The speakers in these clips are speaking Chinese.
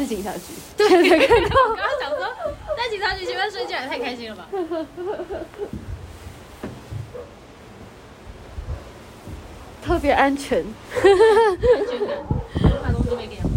是警察局。对对对，我刚刚想说，在警察局前面睡觉也太开心了吧。特别安全，安全感，东西没给。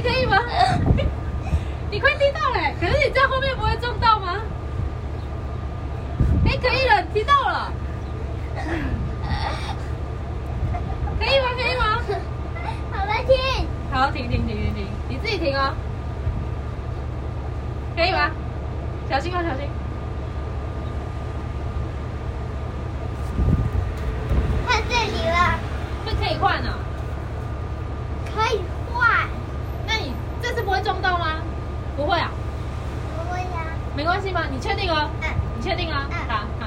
可以吗？你快踢到嘞！可是你在后面不会撞到吗？哎，可以了，踢到了。可以吗？可以吗？好了，停。好，停停停停停，你自己停哦。可以吗？小心啊，小心。换这里了。这可以换呢。不会啊，不会啊，没关系吗，你确定啊？嗯，你确定啊？嗯。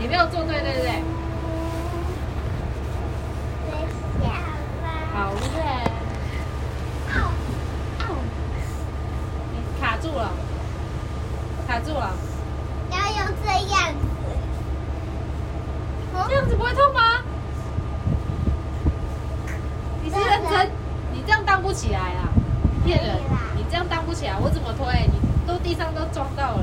你没有做对，对不对？好累。卡住了，卡住了。要用这样子。这样子不会痛吗？你是认真？你这样荡不起来啊！骗人！你这样荡不起来，我怎么推？你都地上都撞到了。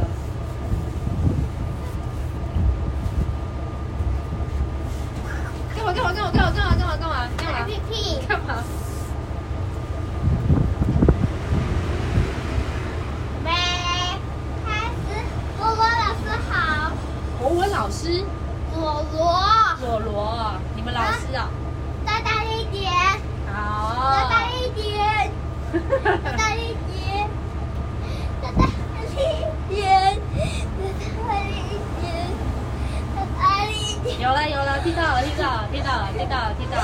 有了有了，听到了听到了听到了听到了听到了。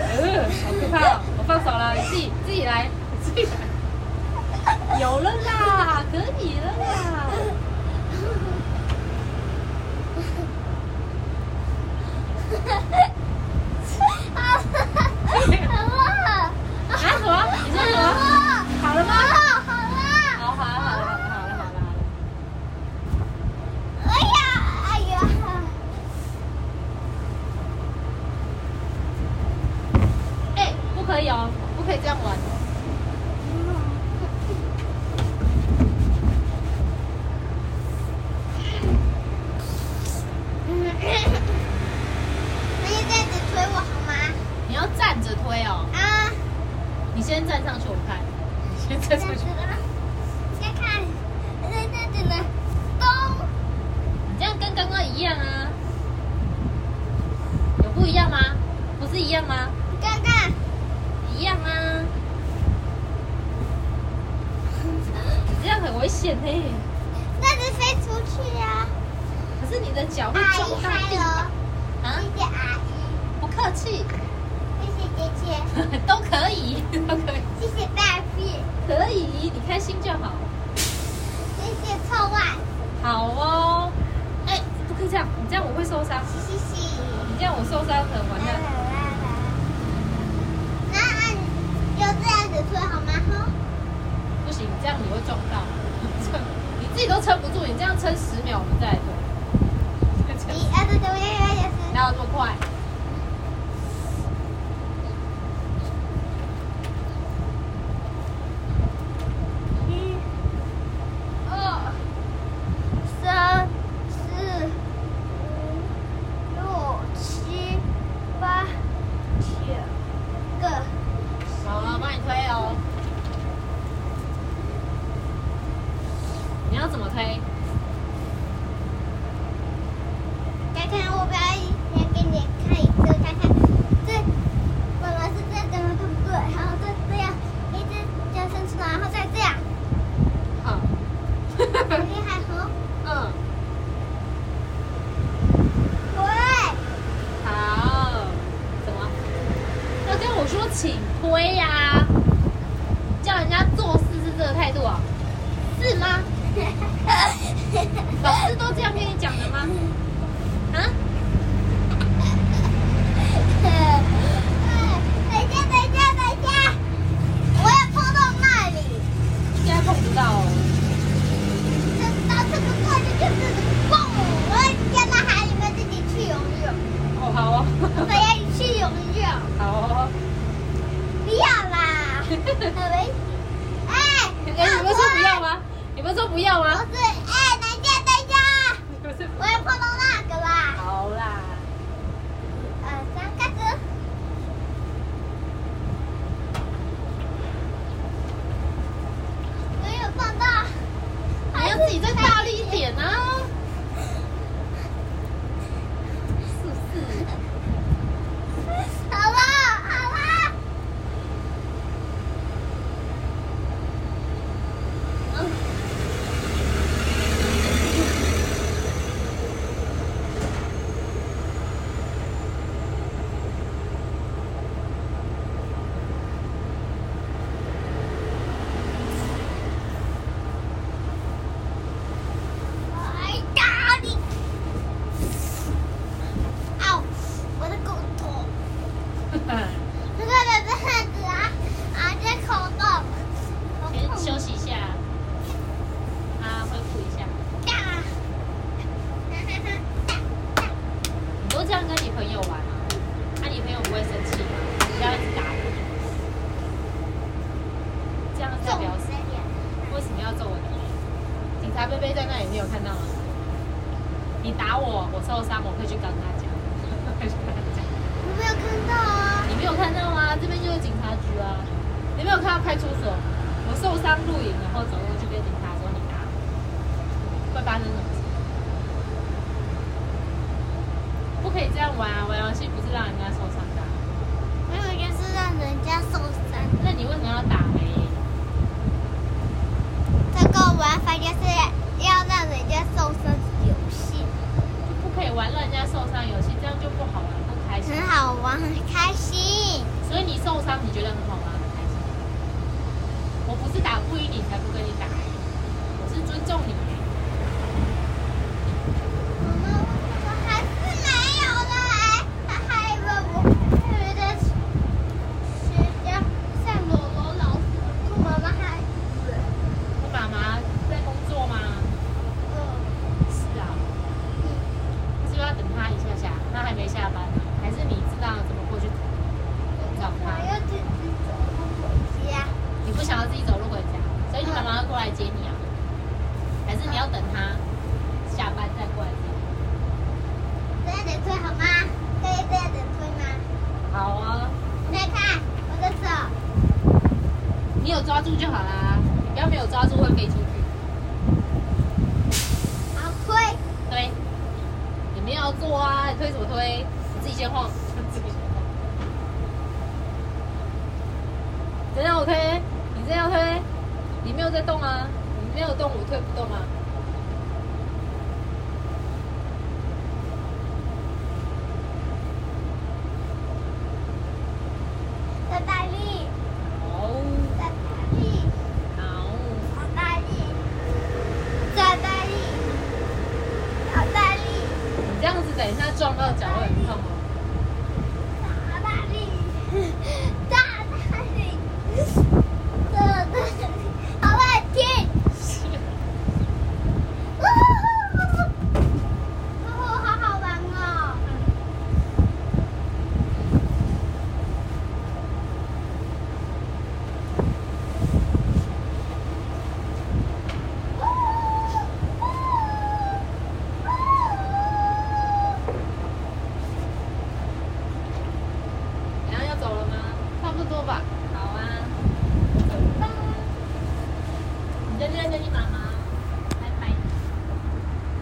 呃，好可怕哦！我放手了，你自己自己来，自己来。有了啦，可以了啦。好了，啊什么？你说什么？好了吗？好了，好好好了好了好了好了好了。哎呀，哎呀，哎，不可以哦，不可以这样玩。你这样子推我好吗？你要站着推哦，啊，你先站上去我看。你先这站上去。样子的，先看，这样子的，咚，你这样跟刚刚一样啊？有不一样吗？不是一样吗？看看，一样啊。你这样很危险呢。这样子飞出去呀。可是你的脚会撞到地啊谢！谢阿姨，不客气，谢谢姐姐，都可以，都可以，谢谢大屁，可以，你开心就好。谢谢臭袜，好哦。这样，你这样我会受伤。嘻嘻嘻。你这样我受伤可能完蛋。那按就这样子推好吗？不行，这样你会撞到。你自己都撑不住，你这样撑十秒，我们再来推。一二三四五六七八九十。哪有这么快？一、二、三、四、五、六、七、八、九个。好了，帮你推哦。你要怎么推？看看我表演，先给你看一次，看看这妈妈是这样子吗？对不对？然后再这样，一只脚伸出来，然后再这样，好。很厉害哦。嗯，对，好。怎么？要跟我说请推呀、叫人家做事是这个态度啊？是吗？老师都这样跟你讲的吗？啊？哎等一下，等一下，等一下，我要碰到那里，现在碰不到哦。这到这个过去就是蹦，我要掉到海里面自己去游泳，哦，好哦。我要去游泳，好哦。不要啦，很危险。哎，哎，你们说不要吗？你们说不要啊。是，哎，等一下，等一下，你们是我要碰到那个啦。好啦。呃，三开始。没有碰到，你要自己再大力一点啊！是不是？好了，好了。嗯。你打我，我受伤，我可以去跟他讲，可以去跟他讲。我没有看到啊。你没有看到吗？这边就是警察局啊。你没有看到派出所？我受伤录影，然后走过去跟警察说你打我，会发生什么事？不可以这样玩啊！玩游戏不是让人家受伤的啊。没有，就是让人家受伤。那你为什么要打嘞？这个玩法就是要让人家受伤游戏，就不可以玩让人家受伤游戏，这样就不好玩，不开心。很好玩，很开心。所以你受伤，你觉得很好玩，很开心。我不是打不赢你才不跟你打，我是尊重你。我们我还是没有的，哎，他还以为我觉得学校像罗罗老师，我妈妈还以为，我妈妈在工作吗？呃，是啊。是要等他一下下？他还没下班呢，还是你知道怎么过去找我？要自己走路回家。你不想要自己走路回家，所以你妈妈要过来接你啊？还是你要等他下班再过来？这样点推好吗？可以这样点推吗？好啊，你再看我的手，你有抓住就好啦，你不要没有抓住会飞出去。好推。推，你没有要做啊，你推什么推？你自己先晃，自己先晃。真的我推，你这样推，你没有在动啊，你没有动，我推不动吗。